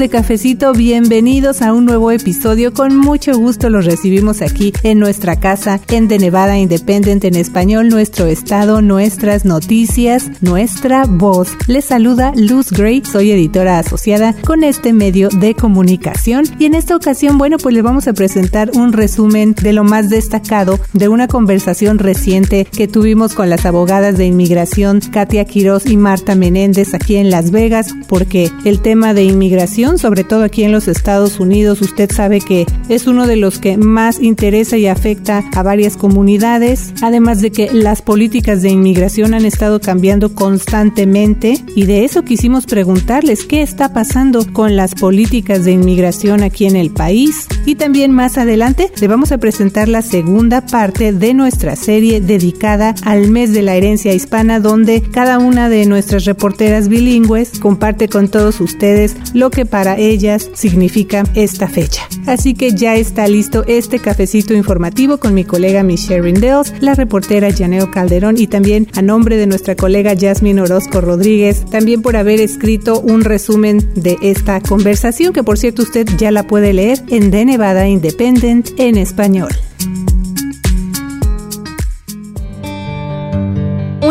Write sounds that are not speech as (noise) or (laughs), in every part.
de Cafecito, bienvenidos a un nuevo episodio. Con mucho gusto los recibimos aquí en nuestra casa, en The Nevada Independent en español, nuestro estado, nuestras noticias, nuestra voz. Les saluda Luz Gray, soy editora asociada con este medio de comunicación y en esta ocasión, bueno, pues les vamos a presentar un resumen de lo más destacado de una conversación reciente que tuvimos con las abogadas de inmigración Katia Quiroz y Marta Menéndez aquí en Las Vegas, porque el tema de inmigración, sobre todo aquí en los Estados Unidos, usted sabe que es uno de los que más interesa y afecta a varias comunidades, además de que las políticas de inmigración han estado cambiando constantemente y de eso quisimos preguntarles qué está pasando con las políticas de inmigración aquí en el país y también más adelante le vamos a presentar la segunda parte de nuestra serie dedicada al mes de la herencia hispana donde cada una de nuestras reporteras bilingües comparte con todos ustedes lo que para ellas significa esta fecha. Así que ya está listo este cafecito informativo con mi colega Michelle Rindels, la reportera Janeo Calderón y también a nombre de nuestra colega Jasmine Orozco Rodríguez, también por haber escrito un resumen de esta conversación que por cierto usted ya la puede leer en The Nevada Independent en español.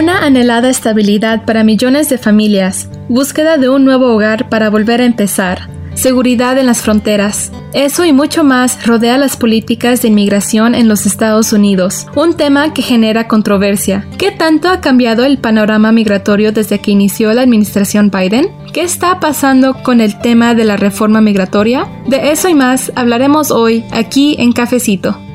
Una anhelada estabilidad para millones de familias, búsqueda de un nuevo hogar para volver a empezar, seguridad en las fronteras. Eso y mucho más rodea las políticas de inmigración en los Estados Unidos, un tema que genera controversia. ¿Qué tanto ha cambiado el panorama migratorio desde que inició la administración Biden? ¿Qué está pasando con el tema de la reforma migratoria? De eso y más hablaremos hoy aquí en Cafecito.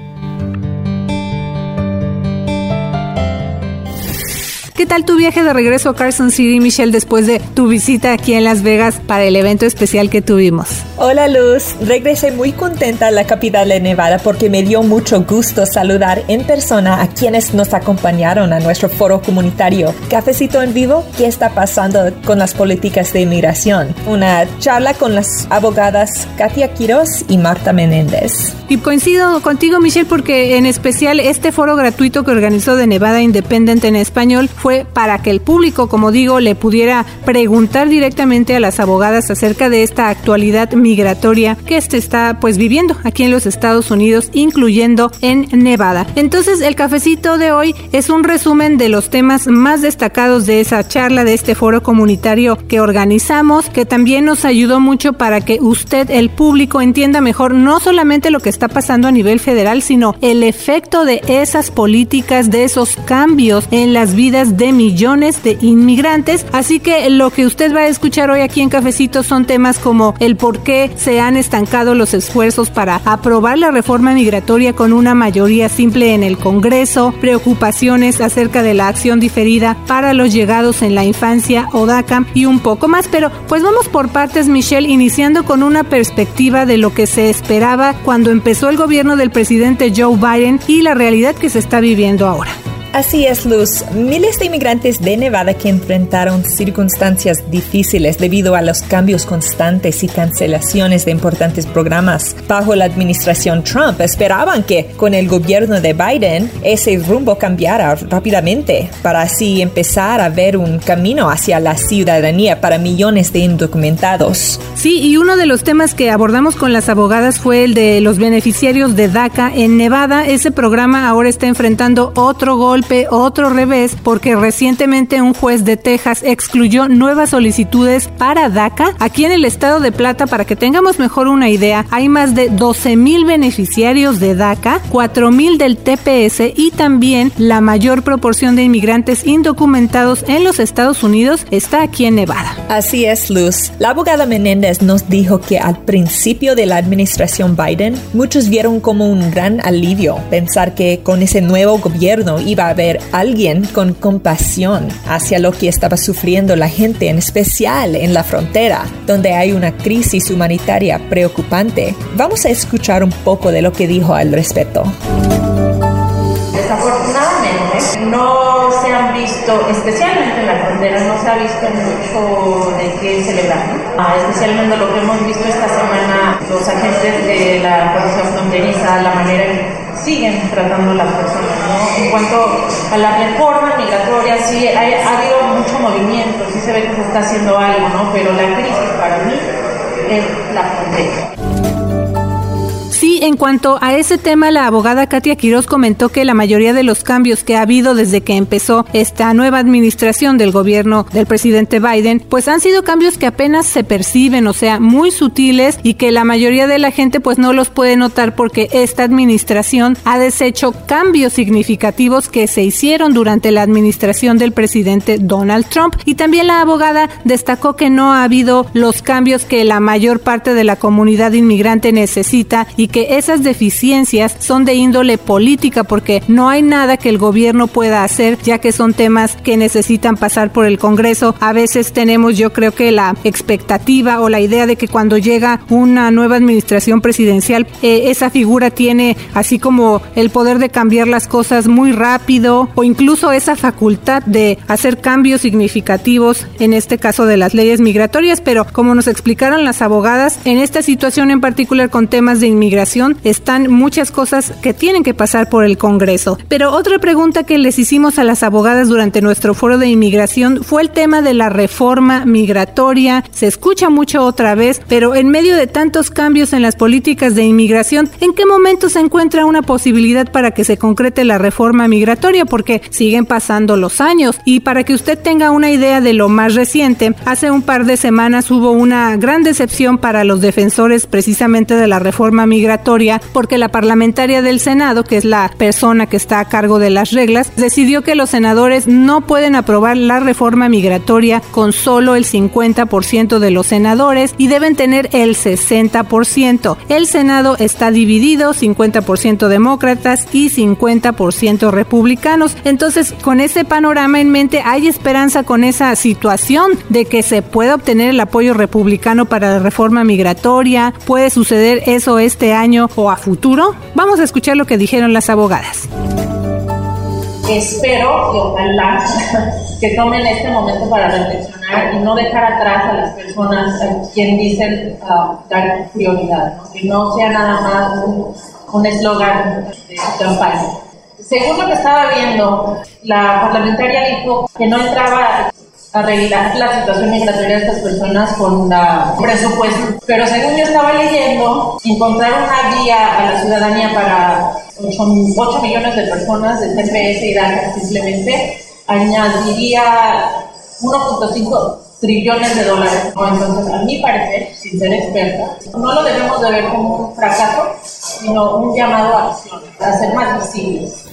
¿Qué tal tu viaje de regreso a Carson City, Michelle, después de tu visita aquí en Las Vegas para el evento especial que tuvimos? Hola Luz, regresé muy contenta a la capital de Nevada porque me dio mucho gusto saludar en persona a quienes nos acompañaron a nuestro foro comunitario. Cafecito en vivo, ¿qué está pasando con las políticas de inmigración? Una charla con las abogadas Katia Quiroz y Marta Menéndez. Y coincido contigo, Michelle, porque en especial este foro gratuito que organizó de Nevada Independent en español fue para que el público, como digo, le pudiera preguntar directamente a las abogadas acerca de esta actualidad migratoria que se está pues viviendo aquí en los Estados Unidos, incluyendo en Nevada. Entonces, el cafecito de hoy es un resumen de los temas más destacados de esa charla, de este foro comunitario que organizamos, que también nos ayudó mucho para que usted, el público, entienda mejor no solamente lo que está pasando a nivel federal, sino el efecto de esas políticas, de esos cambios en las vidas de millones de inmigrantes. Así que lo que usted va a escuchar hoy aquí en Cafecito son temas como el por qué se han estancado los esfuerzos para aprobar la reforma migratoria con una mayoría simple en el Congreso, preocupaciones acerca de la acción diferida para los llegados en la infancia o DACA y un poco más. Pero pues vamos por partes, Michelle, iniciando con una perspectiva de lo que se esperaba cuando empezó el gobierno del presidente Joe Biden y la realidad que se está viviendo ahora. Así es, Luz. Miles de inmigrantes de Nevada que enfrentaron circunstancias difíciles debido a los cambios constantes y cancelaciones de importantes programas bajo la administración Trump esperaban que con el gobierno de Biden ese rumbo cambiara rápidamente para así empezar a ver un camino hacia la ciudadanía para millones de indocumentados. Sí, y uno de los temas que abordamos con las abogadas fue el de los beneficiarios de DACA en Nevada. Ese programa ahora está enfrentando otro golpe otro revés, porque recientemente un juez de Texas excluyó nuevas solicitudes para DACA. Aquí en el estado de Plata, para que tengamos mejor una idea, hay más de 12 mil beneficiarios de DACA, 4 mil del TPS y también la mayor proporción de inmigrantes indocumentados en los Estados Unidos está aquí en Nevada. Así es, Luz. La abogada Menéndez nos dijo que al principio de la administración Biden, muchos vieron como un gran alivio pensar que con ese nuevo gobierno iba a ver alguien con compasión hacia lo que estaba sufriendo la gente, en especial en la frontera, donde hay una crisis humanitaria preocupante. Vamos a escuchar un poco de lo que dijo al respecto. Desafortunadamente, no se han visto, especialmente en la frontera, no se ha visto mucho de qué celebrar. Ah, especialmente lo que hemos visto esta semana, los agentes de la Policía Fronteriza, la manera en siguen tratando las personas. ¿no? En cuanto a la reforma migratoria, sí ha, habido mucho movimiento, sí se ve que se está haciendo algo, ¿no? pero la crisis para mí en la frontera. Sí, en cuanto a ese tema, la abogada Katia Quiroz comentó que la mayoría de los cambios que ha habido desde que empezó esta nueva administración del gobierno del presidente Biden, pues han sido cambios que apenas se perciben, o sea, muy sutiles y que la mayoría de la gente pues no los puede notar porque esta administración ha deshecho cambios significativos que se hicieron durante la administración del presidente Donald Trump. Y también la abogada destacó que no ha habido los cambios que la mayor parte de la comunidad inmigrante necesita y que esas deficiencias son de índole política porque no hay nada que el gobierno pueda hacer ya que son temas que necesitan pasar por el Congreso. A veces tenemos yo creo que la expectativa o la idea de que cuando llega una nueva administración presidencial eh, esa figura tiene así como el poder de cambiar las cosas muy rápido o incluso esa facultad de hacer cambios significativos en este caso de las leyes migratorias, pero como nos explicaron las abogadas, en esta situación en particular con temas de inmigración están muchas cosas que tienen que pasar por el Congreso. Pero otra pregunta que les hicimos a las abogadas durante nuestro foro de inmigración fue el tema de la reforma migratoria. Se escucha mucho otra vez, pero en medio de tantos cambios en las políticas de inmigración, ¿en qué momento se encuentra una posibilidad para que se concrete la reforma migratoria? Porque siguen pasando los años. Y para que usted tenga una idea de lo más reciente, hace un par de semanas hubo una gran decepción para los defensores precisamente de la reforma migratoria porque la parlamentaria del Senado, que es la persona que está a cargo de las reglas, decidió que los senadores no pueden aprobar la reforma migratoria con solo el 50% de los senadores y deben tener el 60%. El Senado está dividido, 50% demócratas y 50% republicanos. Entonces, con ese panorama en mente, hay esperanza con esa situación de que se pueda obtener el apoyo republicano para la reforma migratoria. Puede suceder eso este año o a futuro? Vamos a escuchar lo que dijeron las abogadas. Espero y ojalá (laughs) que tomen este momento para reflexionar y no dejar atrás a las personas a quien dicen uh, dar prioridad, que no sea nada más un eslogan de campaña. Según lo que estaba viendo, la parlamentaria dijo que no entraba arreglar la situación migratoria de estas personas con la presupuesto. Pero según yo estaba leyendo, encontrar una guía a la ciudadanía para 8, millones de personas de TPS y DACA simplemente añadiría 1.5 trillones de dólares. Entonces, a mi parecer, sin ser experta, no lo debemos de ver como un fracaso, sino un llamado a acción, a ser más visibles.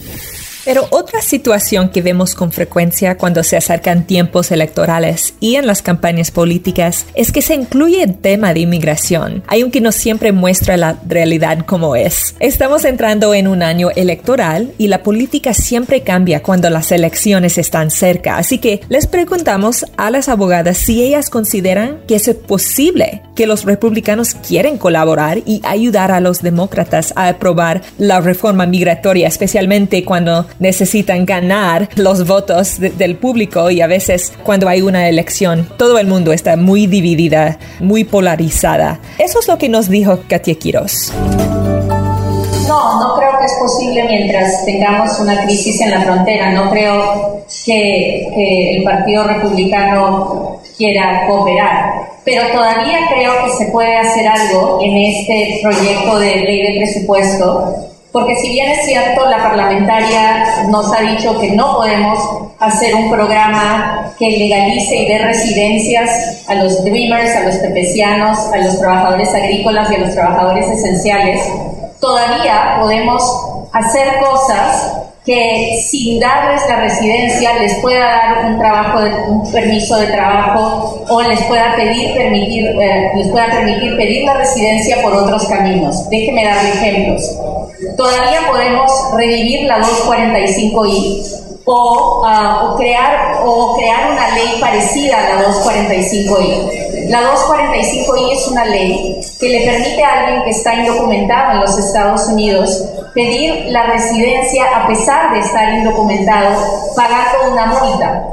Pero otra situación que vemos con frecuencia cuando se acercan tiempos electorales y en las campañas políticas es que se incluye el tema de inmigración, aunque no siempre muestra la realidad como es. Estamos entrando en un año electoral y la política siempre cambia cuando las elecciones están cerca, así que les preguntamos a las abogadas si ellas consideran que es posible que los republicanos quieren colaborar y ayudar a los demócratas a aprobar la reforma migratoria, especialmente cuando necesitan ganar los votos del público y a veces cuando hay una elección todo el mundo está muy dividida, muy polarizada. Eso es lo que nos dijo Katia Quiroz. No, no creo que es posible mientras tengamos una crisis en la frontera. No creo que, que el Partido Republicano quiera cooperar. Pero todavía creo que se puede hacer algo en este proyecto de ley de presupuesto porque si bien es cierto, la parlamentaria nos ha dicho que no podemos hacer un programa que legalice y dé residencias a los dreamers, a los tepecianos, a los trabajadores agrícolas y a los trabajadores esenciales, todavía podemos hacer cosas que sin darles la residencia les pueda dar un trabajo, un permiso de trabajo o les pueda pedir permitir, eh, les pueda permitir pedir la residencia por otros caminos. Déjeme darle ejemplos. Todavía podemos revivir la 245i o, ah, o, crear, o crear una ley parecida a la 245i. La 245i es una ley que le permite a alguien que está indocumentado en los Estados Unidos pedir la residencia a pesar de estar indocumentado pagando una multa.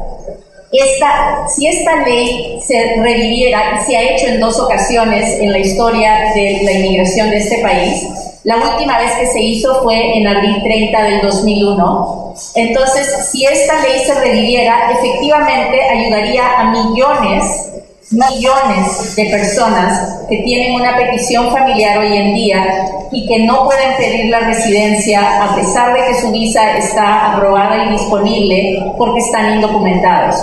Esta, si esta ley se reviviera, se ha hecho en dos ocasiones en la historia de la inmigración de este país, la última vez que se hizo fue en abril 30 del 2001. Entonces, si esta ley se reviviera, efectivamente ayudaría a millones millones de personas que tienen una petición familiar hoy en día y que no pueden pedir la residencia a pesar de que su visa está aprobada y disponible porque están indocumentados.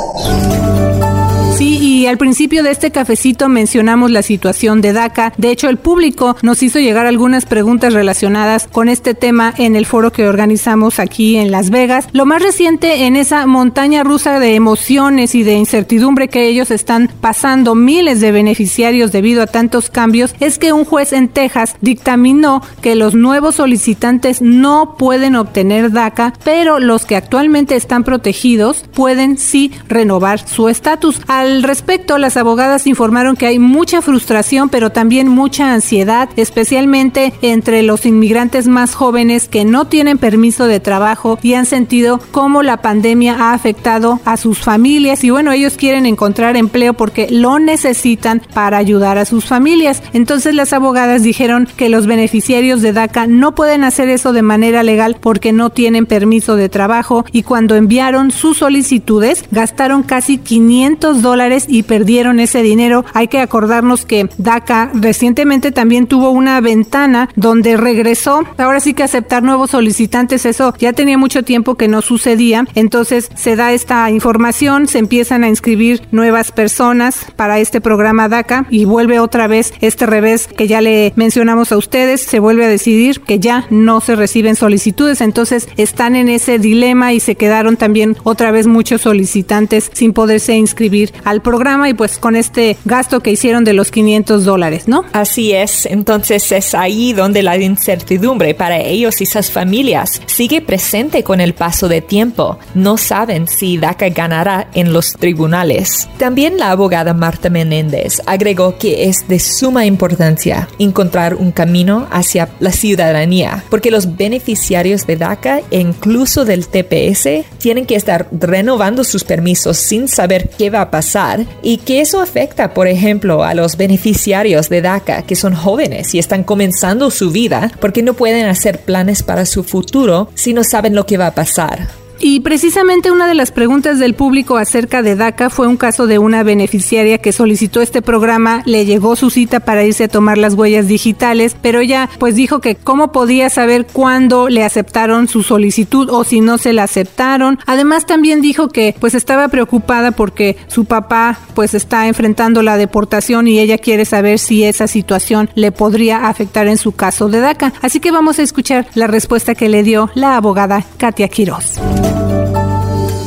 Al principio de este cafecito mencionamos la situación de DACA. De hecho, el público nos hizo llegar algunas preguntas relacionadas con este tema en el foro que organizamos aquí en Las Vegas. Lo más reciente en esa montaña rusa de emociones y de incertidumbre que ellos están pasando miles de beneficiarios debido a tantos cambios es que un juez en Texas dictaminó que los nuevos solicitantes no pueden obtener DACA, pero los que actualmente están protegidos pueden sí renovar su estatus. Al respecto, las abogadas informaron que hay mucha frustración, pero también mucha ansiedad, especialmente entre los inmigrantes más jóvenes que no tienen permiso de trabajo y han sentido cómo la pandemia ha afectado a sus familias y bueno, ellos quieren encontrar empleo porque lo necesitan para ayudar a sus familias. Entonces las abogadas dijeron que los beneficiarios de DACA no pueden hacer eso de manera legal porque no tienen permiso de trabajo y cuando enviaron sus solicitudes gastaron casi 500 dólares y perdieron ese dinero. Hay que acordarnos que DACA recientemente también tuvo una ventana donde regresó, ahora sí que aceptar nuevos solicitantes, eso ya tenía mucho tiempo que no sucedía. Entonces se da esta información, se empiezan a inscribir nuevas personas para este programa DACA y vuelve otra vez este revés que ya le mencionamos a ustedes, se vuelve a decidir que ya no se reciben solicitudes, entonces están en ese dilema y se quedaron también otra vez muchos solicitantes sin poderse inscribir al programa y pues con este gasto que hicieron de los 500 dólares, ¿no? Así es, entonces es ahí donde la incertidumbre para ellos y sus familias sigue presente con el paso de tiempo. No saben si DACA ganará en los tribunales. También la abogada Marta Menéndez agregó que es de suma importancia encontrar un camino hacia la ciudadanía, porque los beneficiarios de DACA e incluso del TPS tienen que estar renovando sus permisos sin saber qué va a pasar y que eso afecta, por ejemplo, a los beneficiarios de DACA que son jóvenes y están comenzando su vida porque no pueden hacer planes para su futuro si no saben lo que va a pasar. Y precisamente una de las preguntas del público acerca de DACA fue un caso de una beneficiaria que solicitó este programa, le llegó su cita para irse a tomar las huellas digitales, pero ella pues dijo que cómo podía saber cuándo le aceptaron su solicitud o si no se la aceptaron. Además también dijo que pues estaba preocupada porque su papá pues está enfrentando la deportación y ella quiere saber si esa situación le podría afectar en su caso de DACA. Así que vamos a escuchar la respuesta que le dio la abogada Katia Quiroz.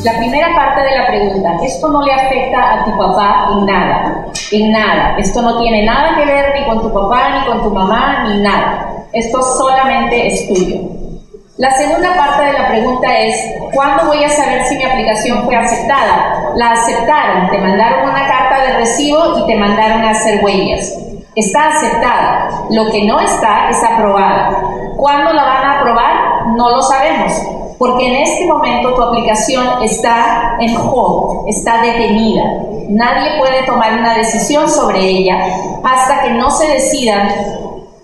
La primera parte de la pregunta, esto no le afecta a tu papá en nada, en nada. Esto no tiene nada que ver ni con tu papá, ni con tu mamá, ni nada. Esto solamente es tuyo. La segunda parte de la pregunta es, ¿cuándo voy a saber si mi aplicación fue aceptada? La aceptaron, te mandaron una carta de recibo y te mandaron a hacer huellas. Está aceptada. Lo que no está es aprobada. ¿Cuándo la van a aprobar? No lo sabemos porque en este momento tu aplicación está en hold, está detenida. Nadie puede tomar una decisión sobre ella hasta que no se decidan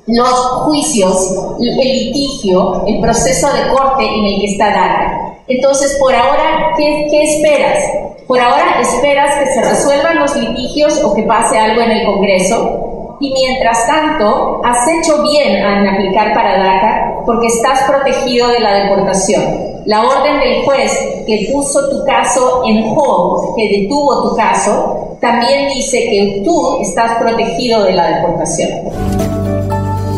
los juicios, el litigio, el proceso de corte en el que está DACA. Entonces, por ahora, ¿qué, ¿qué, esperas? Por ahora esperas que se resuelvan los litigios o que pase algo en el Congreso y mientras tanto has hecho bien en aplicar para DACA porque estás protegido de la deportación. La orden del juez que puso tu caso en hold, que detuvo tu caso, también dice que tú estás protegido de la deportación.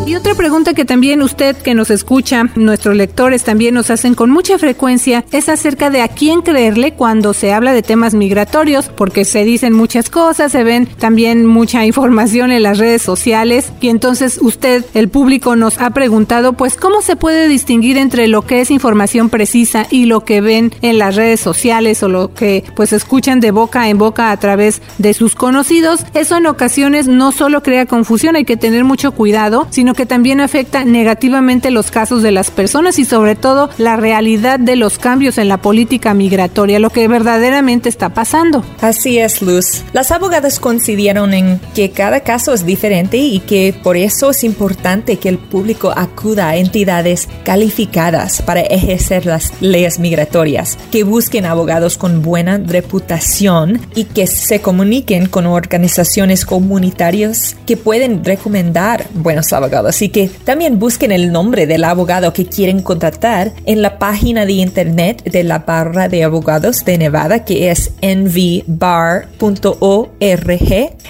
Y otra pregunta que también usted que nos escucha, nuestros lectores también nos hacen con mucha frecuencia, es acerca de a quién creerle cuando se habla de temas migratorios, porque se dicen muchas cosas, se ven también mucha información en las redes sociales y entonces usted, el público, nos ha preguntado, pues, ¿cómo se puede distinguir entre lo que es información precisa y lo que ven en las redes sociales o lo que pues escuchan de boca en boca a través de sus conocidos? Eso en ocasiones no solo crea confusión, hay que tener mucho cuidado, sino porque también afecta negativamente los casos de las personas y sobre todo la realidad de los cambios en la política migratoria, lo que verdaderamente está pasando. Así es, Luz. Las abogadas coincidieron en que cada caso es diferente y que por eso es importante que el público acuda a entidades calificadas para ejercer las leyes migratorias, que busquen abogados con buena reputación y que se comuniquen con organizaciones comunitarias que pueden recomendar buenos abogados y que también busquen el nombre del abogado que quieren contratar en la página de internet de la barra de abogados de Nevada que es nvbar.org.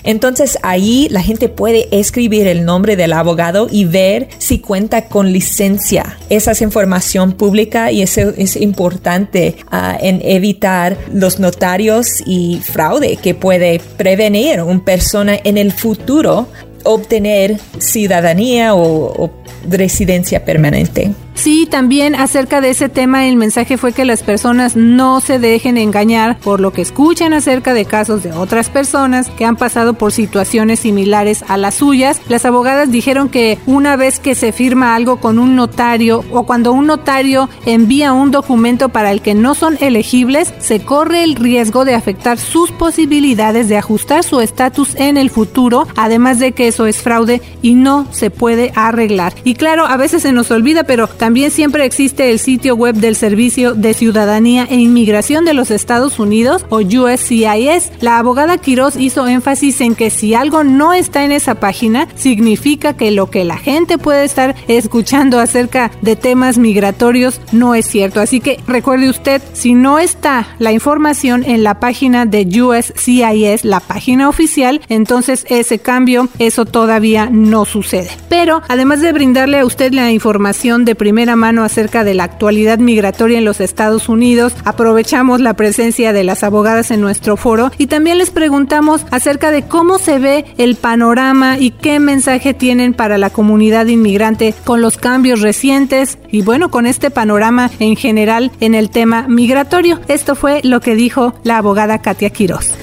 Entonces ahí la gente puede escribir el nombre del abogado y ver si cuenta con licencia. Esa es información pública y eso es importante uh, en evitar los notarios y fraude que puede prevenir una persona en el futuro obtener ciudadanía o, residencia permanente. Sí, también acerca de ese tema el mensaje fue que las personas no se dejen engañar por lo que escuchan acerca de casos de otras personas que han pasado por situaciones similares a las suyas. Las abogadas dijeron que una vez que se firma algo con un notario o cuando un notario envía un documento para el que no son elegibles, se corre el riesgo de afectar sus posibilidades de ajustar su estatus en el futuro, además de que eso es fraude y no se puede arreglar. Y claro, a veces se nos olvida, pero también siempre existe el sitio web del Servicio de Ciudadanía e Inmigración de los Estados Unidos o USCIS. La abogada Quiroz hizo énfasis en que si algo no está en esa página, significa que lo que la gente puede estar escuchando acerca de temas migratorios no es cierto. Así que recuerde usted, si no está la información en la página de USCIS, la página oficial, entonces ese cambio, eso todavía no sucede. Pero además de brindarle a usted la información de primera mano acerca de la actualidad migratoria en los Estados Unidos, aprovechamos la presencia de las abogadas en nuestro foro y también les preguntamos acerca de cómo se ve el panorama y qué mensaje tienen para la comunidad inmigrante con los cambios recientes y bueno, con este panorama en general en el tema migratorio. Esto fue lo que dijo la abogada Katia Quiroz.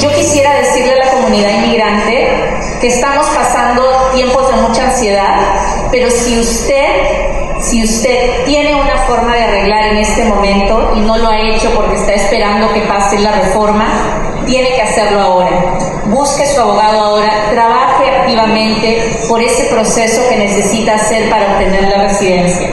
Yo quisiera decirle a la comunidad inmigrante que estamos pasando tiempos pero si usted si usted tiene una forma de arreglar en este momento y no lo ha hecho porque está esperando que pase la reforma, tiene que hacerlo ahora. Busque su abogado ahora, trabaje activamente por ese proceso que necesita hacer para obtener la residencia.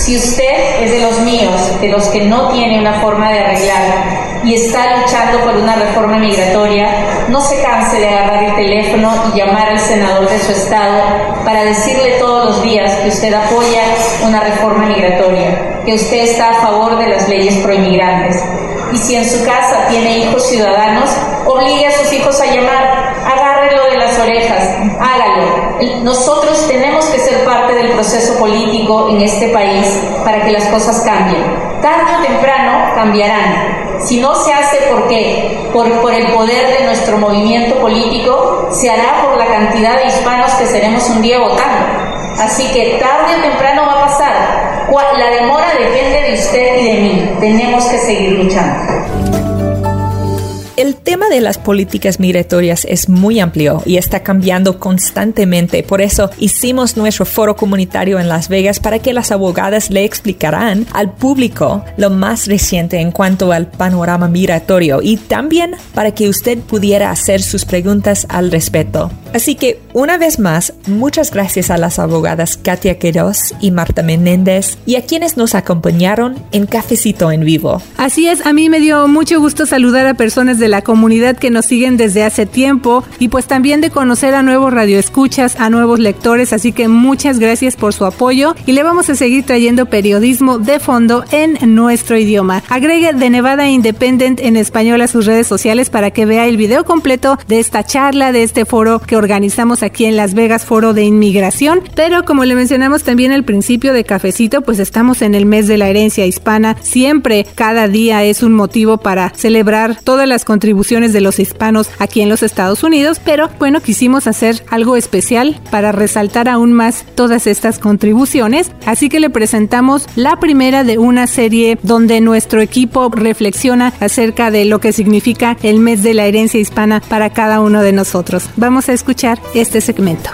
Si usted es de los míos, de los que no tiene una forma de arreglar y está luchando por una reforma migratoria, no se canse de agarrar el teléfono y llamar al senador de su estado para decirle todos los días que usted apoya una reforma migratoria, que usted está a favor de las leyes proinmigrantes. Y si en su casa tiene hijos ciudadanos, obligue a sus hijos a llamar, orejas, hágalo. Nosotros tenemos que ser parte del proceso político en este país para que las cosas cambien. Tarde o temprano cambiarán, si no se hace por qué, por, por el poder de nuestro movimiento político, se hará por la cantidad de hispanos que seremos un día votando. Así que tarde o temprano va a pasar. La demora depende de usted y de mí. Tenemos que seguir luchando. El tema de las políticas migratorias es muy amplio y está cambiando constantemente. Por eso hicimos nuestro foro comunitario en Las Vegas para que las abogadas le explicarán al público lo más reciente en cuanto al panorama migratorio y también para que usted pudiera hacer sus preguntas al respecto. Así que una vez más, muchas gracias a las abogadas Katia Queiroz y Marta Menéndez y a quienes nos acompañaron en Cafecito en Vivo. Así es, a mí me dio mucho gusto saludar a personas de la comunidad que nos siguen desde hace tiempo y pues también de conocer a nuevos radioescuchas, a nuevos lectores, así que muchas gracias por su apoyo y le vamos a seguir trayendo periodismo de fondo en nuestro idioma. Agregue de Nevada Independent en español a sus redes sociales para que vea el video completo de esta charla, de este foro que organizamos aquí en Las Vegas, foro de inmigración, pero como le mencionamos también al principio de Cafecito, pues estamos en el mes de la herencia hispana, siempre cada día es un motivo para celebrar todas las contribuciones de los hispanos aquí en los Estados Unidos, pero bueno, quisimos hacer algo especial para resaltar aún más todas estas contribuciones, así que le presentamos la primera de una serie donde nuestro equipo reflexiona acerca de lo que significa el mes de la herencia hispana para cada uno de nosotros. Vamos a escuchar este segmento.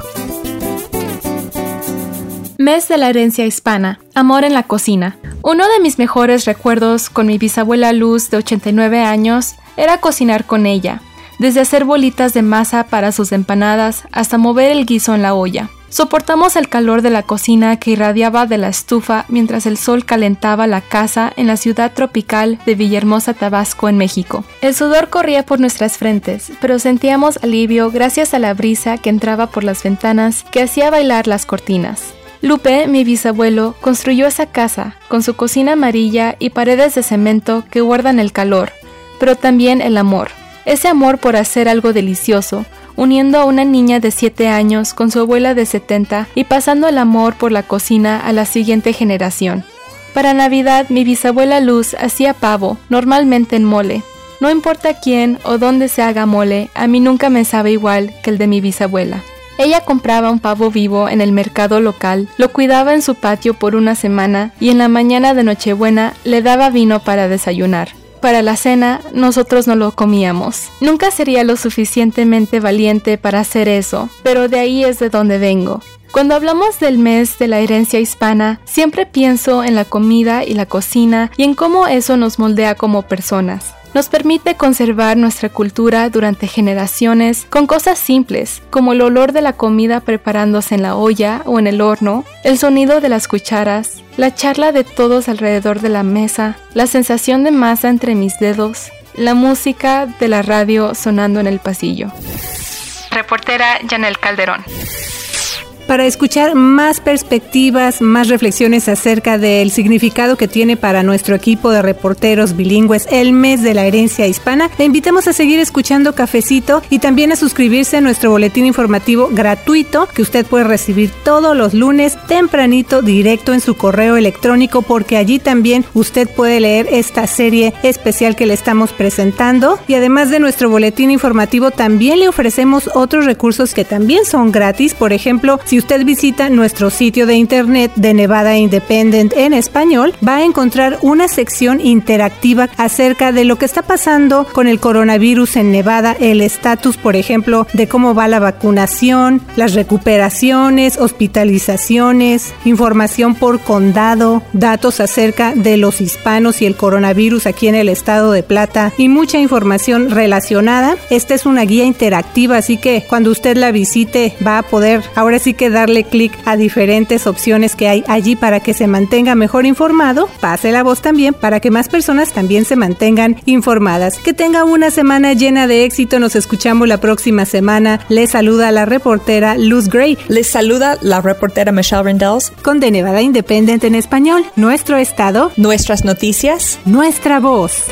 Mes de la herencia hispana. Amor en la cocina. Uno de mis mejores recuerdos con mi bisabuela Luz de 89 años era cocinar con ella, desde hacer bolitas de masa para sus empanadas hasta mover el guiso en la olla. Soportamos el calor de la cocina que irradiaba de la estufa mientras el sol calentaba la casa en la ciudad tropical de Villahermosa, Tabasco, en México. El sudor corría por nuestras frentes, pero sentíamos alivio gracias a la brisa que entraba por las ventanas que hacía bailar las cortinas. Lupe, mi bisabuelo, construyó esa casa, con su cocina amarilla y paredes de cemento que guardan el calor, pero también el amor. Ese amor por hacer algo delicioso, uniendo a una niña de 7 años con su abuela de 70 y pasando el amor por la cocina a la siguiente generación. Para Navidad mi bisabuela Luz hacía pavo, normalmente en mole. No importa quién o dónde se haga mole, a mí nunca me sabe igual que el de mi bisabuela. Ella compraba un pavo vivo en el mercado local, lo cuidaba en su patio por una semana y en la mañana de Nochebuena le daba vino para desayunar. Para la cena nosotros no lo comíamos. Nunca sería lo suficientemente valiente para hacer eso, pero de ahí es de donde vengo. Cuando hablamos del mes de la herencia hispana, siempre pienso en la comida y la cocina y en cómo eso nos moldea como personas nos permite conservar nuestra cultura durante generaciones con cosas simples, como el olor de la comida preparándose en la olla o en el horno, el sonido de las cucharas, la charla de todos alrededor de la mesa, la sensación de masa entre mis dedos, la música de la radio sonando en el pasillo. Reportera Janel Calderón para escuchar más perspectivas, más reflexiones acerca del significado que tiene para nuestro equipo de reporteros bilingües el mes de la herencia hispana. Le invitamos a seguir escuchando Cafecito y también a suscribirse a nuestro boletín informativo gratuito que usted puede recibir todos los lunes tempranito directo en su correo electrónico porque allí también usted puede leer esta serie especial que le estamos presentando y además de nuestro boletín informativo también le ofrecemos otros recursos que también son gratis, por ejemplo, si usted visita nuestro sitio de internet de Nevada Independent en español, va a encontrar una sección interactiva acerca de lo que está pasando con el coronavirus en Nevada, el estatus, por ejemplo, de cómo va la vacunación, las recuperaciones, hospitalizaciones, información por condado, datos acerca de los hispanos y el coronavirus aquí en el estado de Plata y mucha información relacionada. Esta es una guía interactiva, así que cuando usted la visite va a poder ahora sí que darle clic a diferentes opciones que hay allí para que se mantenga mejor informado. Pase la voz también para que más personas también se mantengan informadas. Que tenga una semana llena de éxito. Nos escuchamos la próxima semana. Les saluda la reportera Luz Gray. Les saluda la reportera Michelle Rendells. Con De Nevada Independent en español. Nuestro estado. Nuestras noticias. Nuestra voz.